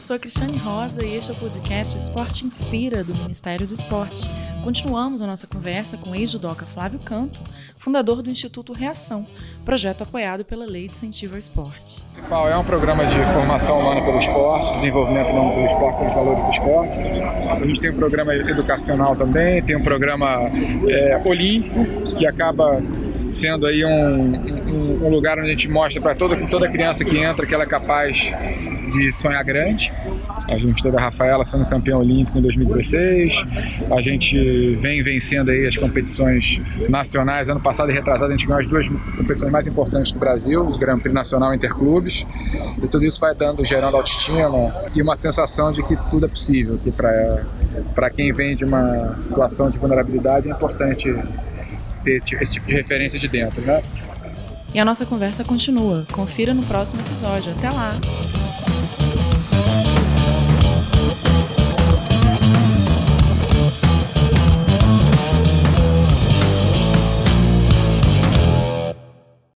sou a Cristiane Rosa e este é o podcast Esporte Inspira do Ministério do Esporte. Continuamos a nossa conversa com o ex-judoca Flávio Canto, fundador do Instituto Reação, projeto apoiado pela Lei de Incentivo ao Esporte. É um programa de formação humana pelo esporte, desenvolvimento humano pelo esporte, pelos valores do esporte. A gente tem um programa educacional também, tem um programa é, olímpico que acaba sendo aí um, um, um lugar onde a gente mostra para toda, toda criança que entra que ela é capaz de sonhar grande. A gente teve a Rafaela sendo campeã olímpica em 2016. A gente vem vencendo aí as competições nacionais. Ano passado e retrasado a gente ganhou as duas competições mais importantes do Brasil, o Grand Prix Nacional Interclubes. E tudo isso vai dando, gerando autoestima e uma sensação de que tudo é possível, que para quem vem de uma situação de vulnerabilidade é importante ter esse tipo de referência de dentro, né? E a nossa conversa continua. Confira no próximo episódio. Até lá!